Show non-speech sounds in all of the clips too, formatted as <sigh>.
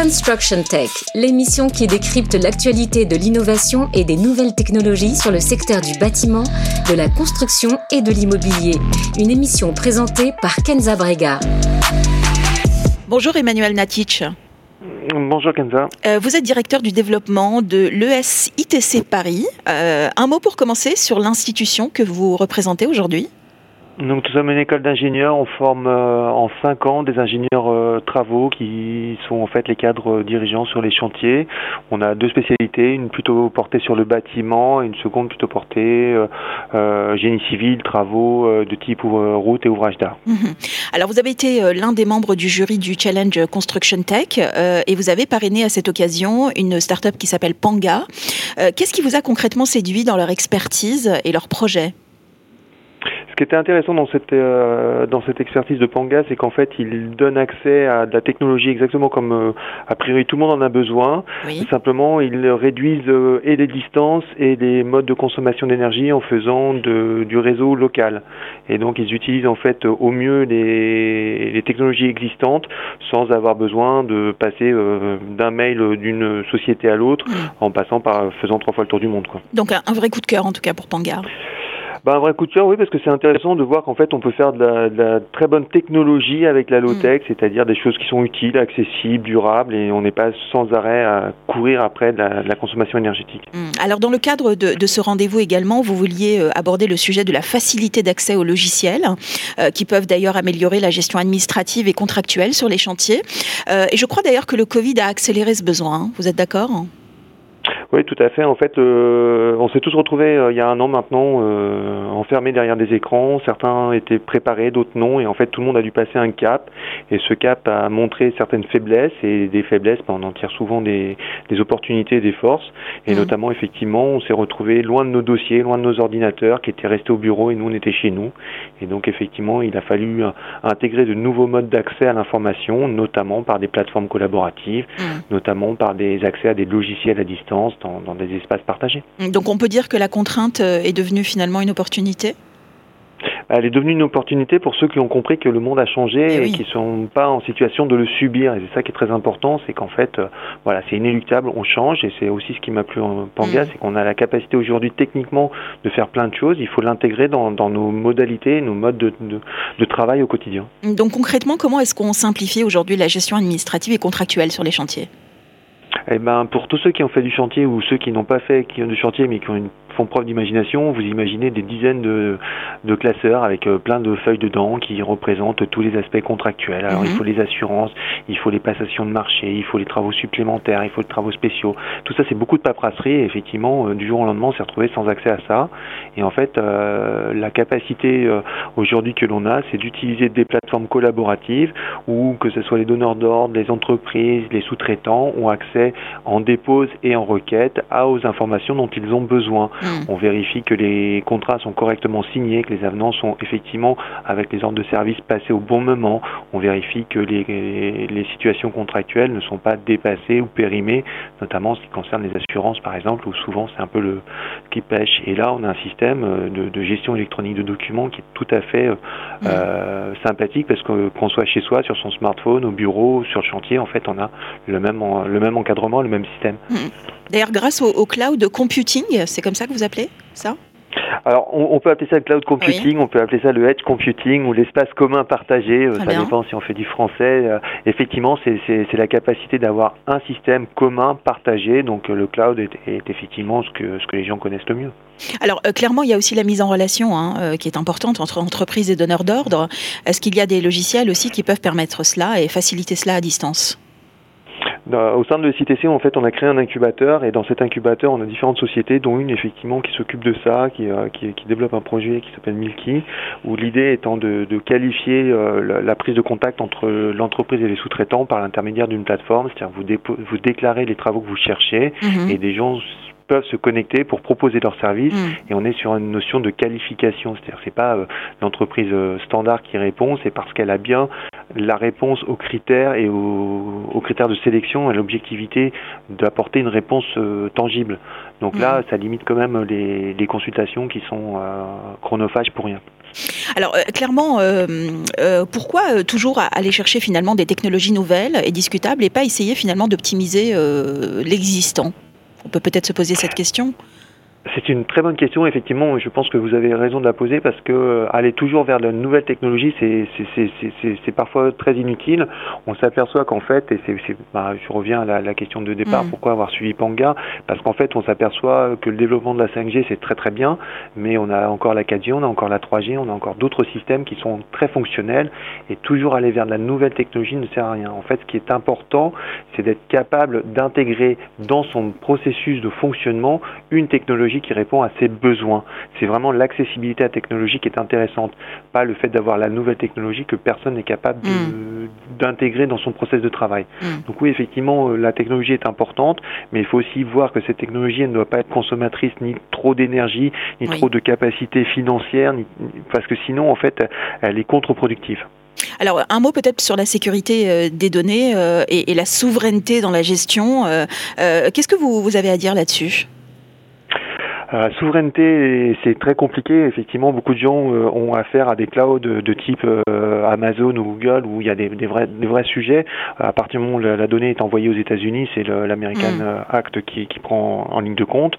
Construction Tech, l'émission qui décrypte l'actualité de l'innovation et des nouvelles technologies sur le secteur du bâtiment, de la construction et de l'immobilier. Une émission présentée par Kenza Brega. Bonjour Emmanuel Natic. Bonjour Kenza. Euh, vous êtes directeur du développement de l'ESITC Paris. Euh, un mot pour commencer sur l'institution que vous représentez aujourd'hui donc nous sommes une école d'ingénieurs, on forme euh, en cinq ans des ingénieurs travaux qui sont en fait les cadres dirigeants sur les chantiers. On a deux spécialités, une plutôt portée sur le bâtiment et une seconde plutôt portée euh, génie civil, travaux de type route et ouvrage d'art. Mhm. Alors vous avez été l'un des membres du jury du Challenge Construction Tech et vous avez parrainé à cette occasion une start-up qui s'appelle Panga. Qu'est-ce qui vous a concrètement séduit dans leur expertise et leur projet? Qui était intéressant dans cette euh, dans cette expertise de Panga, c'est qu'en fait, il donne accès à de la technologie exactement comme euh, a priori tout le monde en a besoin. Simplement, ils réduisent euh, et les distances et les modes de consommation d'énergie en faisant de, du réseau local. Et donc, ils utilisent en fait au mieux les, les technologies existantes sans avoir besoin de passer d'un mail d'une société à l'autre mm. en passant par faisant trois fois le tour du monde. Quoi. Donc, un, un vrai coup de cœur en tout cas pour Panga. Bah, un vrai coup de cœur, oui, parce que c'est intéressant de voir qu'en fait, on peut faire de la, très bonne technologie avec la low-tech, mm. c'est-à-dire des choses qui sont utiles, accessibles, durables, et on n'est pas sans arrêt à courir après de la, consommation énergétique. Mm. Alors, dans le cadre de, ce rendez-vous également, vous vouliez euh, aborder le sujet de la facilité d'accès aux logiciels, euh, qui peuvent d'ailleurs améliorer la gestion administrative et contractuelle sur les chantiers. Euh, et je crois d'ailleurs que le Covid a accéléré ce besoin. Hein. Vous êtes d'accord? Oui, tout à fait. En fait, euh, on s'est tous retrouvés euh, il y a un an maintenant, euh, enfermés derrière des écrans. Certains étaient préparés, d'autres non. Et en fait, tout le monde a dû passer un cap. Et ce cap a montré certaines faiblesses. Et des faiblesses, ben, on en tire souvent des, des opportunités et des forces. Et mmh. notamment, effectivement, on s'est retrouvés loin de nos dossiers, loin de nos ordinateurs, qui étaient restés au bureau et nous, on était chez nous. Et donc, effectivement, il a fallu intégrer de nouveaux modes d'accès à l'information, notamment par des plateformes collaboratives, mmh. notamment par des accès à des logiciels à distance dans, des espaces partagés. Donc on peut dire que la contrainte euh, est devenue finalement une opportunité? Elle est devenue une opportunité pour ceux qui ont compris que le monde a changé eh et, qui qui sont pas en situation de le subir. Et c'est ça qui est très important, c'est qu'en fait, euh, voilà, c'est inéluctable, on change et c'est aussi ce qui m'a plu en Panga, mm. c'est qu'on a la capacité aujourd'hui techniquement de faire plein de choses. Il faut l'intégrer dans, nos modalités, nos modes de, de travail au quotidien. Donc concrètement, comment est-ce qu'on simplifie aujourd'hui la gestion administrative et contractuelle sur les chantiers? Eh ben, pour tous ceux qui ont fait du chantier ou ceux qui n'ont pas fait qui ont du chantier mais qui ont une font preuve d'imagination, vous imaginez des dizaines de, de classeurs avec euh, plein de feuilles dedans qui représentent tous les aspects contractuels. Alors il mhm. faut les assurances, il faut les passations de marché, il faut les travaux supplémentaires, il faut les travaux spéciaux. Tout ça c'est beaucoup de paperasserie et effectivement euh, du jour au lendemain on s'est retrouvé sans accès à ça. Et en fait euh, la capacité aujourd'hui que l'on a c'est d'utiliser des plateformes collaboratives où que ce soit les donneurs d'ordre, les entreprises, les sous-traitants ont accès en dépose et en requête aux informations dont ils ont besoin. Mhm. On vérifie que les contrats sont correctement signés, que les avenants sont effectivement avec les ordres de service passés au bon moment. On vérifie que les, situations contractuelles ne sont pas dépassées ou périmées, notamment en ce qui concerne les assurances par exemple, où souvent c'est un peu le qui pêche. Et là, on a un système euh, de, gestion électronique de documents qui est tout à fait euh, euh, sympathique parce que qu'on soit chez soi, sur son smartphone, au bureau, sur le chantier, en fait, on a le même, le même encadrement, le même système. D'ailleurs, grâce au, cloud computing, c'est comme ça que vous appelez ça? Alors, on, peut appeler ça le cloud computing, on peut appeler ça le edge computing ou l'espace commun partagé. Euh, ça dépend si on fait du français. Euh, effectivement, c'est la capacité d'avoir un système commun partagé. Donc, euh, le cloud est, effectivement ce que, ce que les gens connaissent le mieux. Alors, clairement, il y a aussi la mise en relation hein, qui est importante entre entreprises et donneurs d'ordre. Est-ce qu'il y a des logiciels aussi qui peuvent permettre cela et faciliter cela à distance? Au sein de CTC, en fait, on a créé un incubateur et dans cet incubateur, on a différentes sociétés, dont une effectivement qui s'occupe de ça, qui, euh, qui, qui, développe un projet qui s'appelle Milky, où l'idée étant de, de qualifier euh, la, prise de contact entre l'entreprise et les sous-traitants par l'intermédiaire d'une plateforme, c'est-à-dire vous, vous déclarez les travaux que vous cherchez mhm. et des gens peuvent se connecter pour proposer leurs services mm. et on est sur une notion de qualification, c'est-à-dire c'est pas euh, l'entreprise euh, standard qui répond, c'est parce qu'elle a bien la réponse aux critères et aux, critères de sélection et l'objectivité d'apporter une réponse tangible. Donc là, ça limite quand même les, les consultations qui sont chronophages pour rien. Alors euh, clairement, euh, euh, pourquoi toujours aller chercher finalement des technologies nouvelles et discutables et pas essayer finalement d'optimiser l'existant? On peut peut-être se poser cette question. C'est une très bonne question, effectivement. Je pense que vous avez raison de la poser parce que euh, aller toujours vers la nouvelle technologie, c'est parfois très inutile. On s'aperçoit qu'en fait, et c'est, bah, je reviens à la, question de départ, mm. pourquoi avoir suivi Panga? Parce qu'en fait, on s'aperçoit que le développement de la 5G, c'est très très bien, mais on a encore la 4G, on a encore la 3G, on a encore d'autres systèmes qui sont très fonctionnels, et toujours aller vers de la nouvelle technologie ne sert à rien. En fait, ce qui est important, c'est d'être capable d'intégrer dans son processus de fonctionnement une technologie qui répond à ses besoins. C'est vraiment l'accessibilité à la technologie qui est intéressante, pas le fait d'avoir la nouvelle technologie que personne n'est capable mm. d'intégrer dans son process de travail. Mm. Donc oui, effectivement, euh, la technologie est importante, mais il faut aussi voir que cette technologie ne doit pas être consommatrice ni trop d'énergie, ni trop de capacité financière, parce que sinon, en fait, elle est contre-productive. Alors, un mot peut-être sur la sécurité euh, des données euh, et, la souveraineté dans la gestion. Qu'est-ce que vous avez à dire là-dessus? La souveraineté, c'est très compliqué. Effectivement, beaucoup de gens euh, ont affaire à des clouds de, type euh, Amazon ou Google où il y a des, vrais, des vrais sujets. À partir du moment où la, donnée est envoyée aux États-Unis, c'est l'American mm. Act qui, qui, prend en ligne de compte.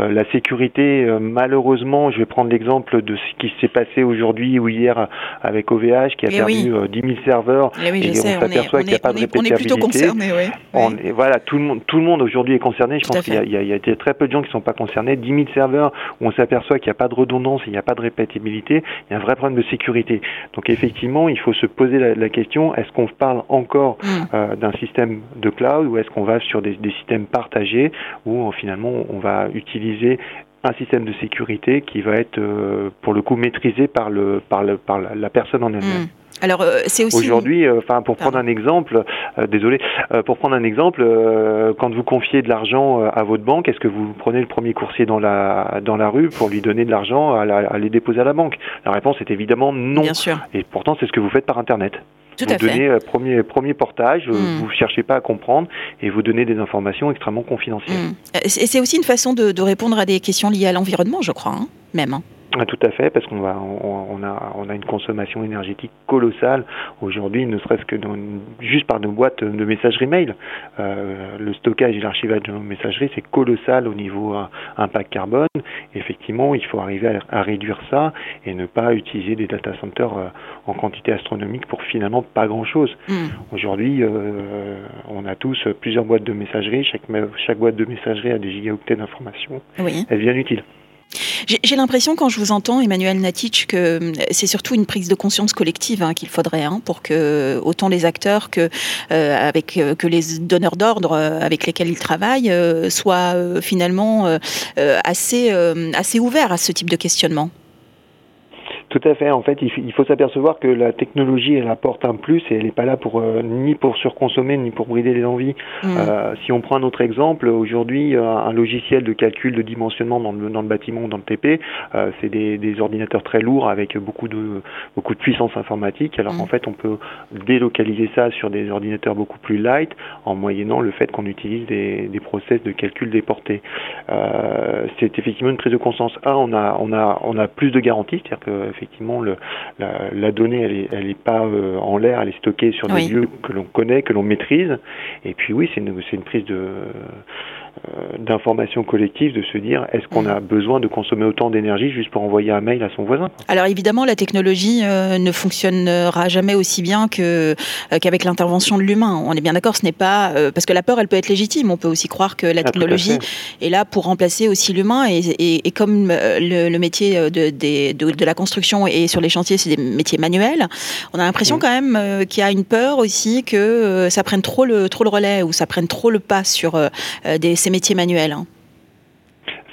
Euh, la sécurité, malheureusement, je vais prendre l'exemple de ce qui s'est passé aujourd'hui ou hier avec OVH qui a eh perdu 10 000 serveurs eh et, on s'aperçoit qu'il n'y a pas de répétitivité. On est plutôt concerné, oui. voilà, tout le monde, tout le monde aujourd'hui est concerné. Je pense qu'il y, y, a très peu de gens qui ne sont pas concernés. 10 000 serveurs où on s'aperçoit qu'il n'y a pas de redondance, il n'y a pas de répétibilité, il y a un vrai problème de sécurité. Donc effectivement, il faut se poser la, question, est-ce qu'on parle encore mm. euh, d'un système de cloud ou est-ce qu'on va sur des, systèmes partagés où finalement on va utiliser un système de sécurité qui va être euh, pour le coup maîtrisé par, le, par, le, par la, personne en elle-même? Mm. Alors euh, c'est aussi aujourd'hui, euh, enfin pour prendre un exemple, euh, désolé, pour prendre un exemple, quand vous confiez de l'argent à votre banque, est-ce que vous prenez le premier coursier dans la dans la rue pour lui donner de l'argent à, à, les déposer à la banque? La réponse est évidemment non. Bien sûr. Et pourtant c'est ce que vous faites par internet. Tout vous donnez fait. premier premier portage, vous hmm. vous cherchez pas à comprendre et vous donnez des informations extrêmement confidentielles. Hmm. Et c'est aussi une façon de, de, répondre à des questions liées à l'environnement, je crois, hein, même. Ah, tout à fait, parce qu'on va, on, a, on a une consommation énergétique colossale aujourd'hui, ne serait-ce que dans, juste par nos boîtes de messagerie mail. Euh, le stockage et l'archivage de nos messageries, c'est colossal au niveau euh, impact carbone. Effectivement, il faut arriver à, réduire ça et ne pas utiliser des data centers euh, en quantité astronomique pour finalement pas grand-chose. Hmm. Aujourd'hui, on a tous plusieurs boîtes de messagerie. Chaque, chaque boîte de messagerie a des gigaoctets d'informations. Oui. Elle devient utile. J'ai l'impression, quand je vous entends, Emmanuel Natic, que euh, c'est surtout une prise de conscience collective hein, qu'il faudrait hein, pour que autant les acteurs que, euh, euh, les donneurs d'ordre avec lesquels ils travaillent soient finalement assez ouverts à ce type de questionnement. Tout à fait. En fait, il faut s'apercevoir que la technologie, elle apporte un plus et elle n'est pas là pour euh, ni pour surconsommer ni pour brider les envies. Mm. Euh, si on prend un autre exemple, aujourd'hui, euh, un logiciel de calcul de dimensionnement dans le, dans le bâtiment ou dans le TP, euh, c'est des, des, ordinateurs très lourds avec beaucoup de beaucoup de puissance informatique. Alors mm. en fait, on peut délocaliser ça sur des ordinateurs beaucoup plus light en moyennant le fait qu'on utilise des, des process de calcul déportés. c'est effectivement une prise de conscience. Un, on a on a on a plus de garanties, c'est-à-dire que effectivement, le, la, donnée, elle est pas euh, en l'air, elle est stockée sur des lieux que l'on connaît, que l'on maîtrise. Et puis oui, c'est une, une prise de d'information collective de se dire est-ce qu'on a besoin de consommer autant d'énergie juste pour envoyer un mail à son voisin? Alors évidemment, la technologie euh, ne fonctionnera jamais aussi bien que euh, qu'avec l'intervention de l'humain. On est bien d'accord, ce n'est pas parce que la peur, elle peut être légitime. On peut aussi croire que la ah, technologie est là pour remplacer aussi l'humain. Et, et, comme le, métier de, de, de, la construction et sur les chantiers, c'est des métiers manuels, on a l'impression quand même qu'il y a une peur aussi que ça prenne trop le trop le relais ou ça prenne trop le pas sur des ces métiers manuels. Hein.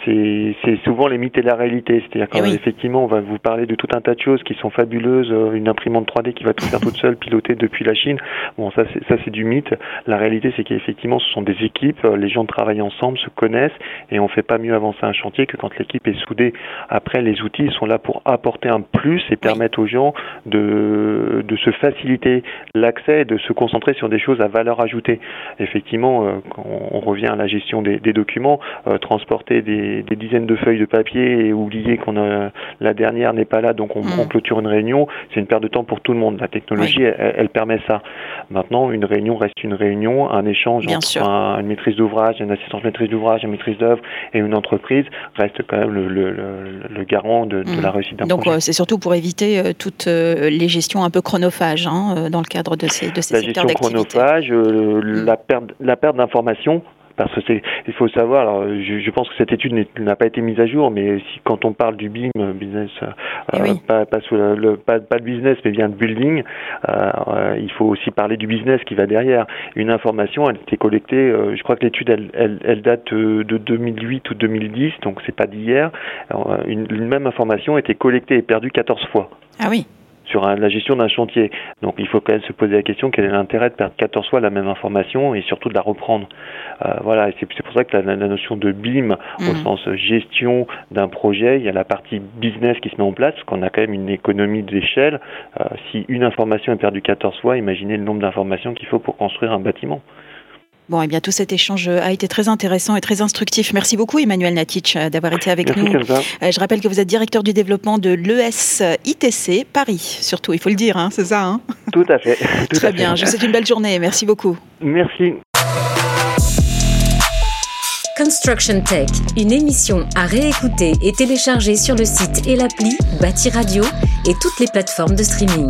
C'est souvent les mythes et la réalité. C'est-à-dire eh qu'effectivement, on va vous parler de tout un tas de choses qui sont fabuleuses, euh, une imprimante 3D qui va tout faire toute seule, pilotée depuis la Chine. Bon, ça, ça c'est du mythe. La réalité, c'est qu'effectivement, ce sont des équipes, euh, les gens travaillent ensemble, se connaissent, et on fait pas mieux avancer un chantier que quand l'équipe est soudée. Après, les outils sont là pour apporter un plus et permettre aux gens de, de se faciliter l'accès et de se concentrer sur des choses à valeur ajoutée. Effectivement, euh, quand on revient à la gestion des, des documents, transporter des des, dizaines de feuilles de papier et oublier qu'on a la dernière n'est pas là, donc on, mm. clôture une réunion, c'est une perte de temps pour tout le monde. La technologie, elle, permet ça. Maintenant, une réunion reste une réunion, un échange entre une maîtrise d'ouvrage, une assistance maîtrise d'ouvrage, une maîtrise d'œuvre et une entreprise reste quand même le, garant de, mm. la réussite d'un projet. Donc c'est surtout pour éviter euh, toutes euh, les gestions un peu chronophages hein, euh, dans le cadre de ces, de ces la gestion chronophage, mm. la perte, la perte d'informations parce que c'est, il faut savoir, alors, je, pense que cette étude n'a pas été mise à jour, mais si quand on parle du BIM, business, euh, eh pas, pas, sous le, pas, pas, de business, mais bien de building, euh, il faut aussi parler du business qui va derrière. Une information, elle était collectée, euh, je crois que l'étude, elle, elle, elle, date de 2008 ou 2010, donc c'est pas d'hier. Une, une même information était collectée et perdue 14 fois. Ah oui sur la gestion d'un chantier. Donc il faut quand même se poser la question quel est l'intérêt de perdre 14 fois la même information et surtout de la reprendre? Euh, voilà, c'est pour ça que la, notion de BIM au mm. sens gestion d'un projet, il y a la partie business qui se met en place, parce qu'on a quand même une économie d'échelle. Euh, si une information est perdue 14 fois, imaginez le nombre d'informations qu'il faut pour construire un bâtiment. Bon, et eh bien, tout cet échange a été très intéressant et très instructif. Merci beaucoup, Emmanuel Natic, euh, d'avoir été avec nous. Euh, je rappelle que vous êtes directeur du développement de l'ES-ITC Paris, surtout, il faut le dire, hein, c'est ça hein? Tout à fait. <laughs> très bien, je vous souhaite une belle journée. Merci beaucoup. Merci. Construction Tech, une émission à réécouter et télécharger sur le site et l'appli Bâti Radio et toutes les plateformes de streaming.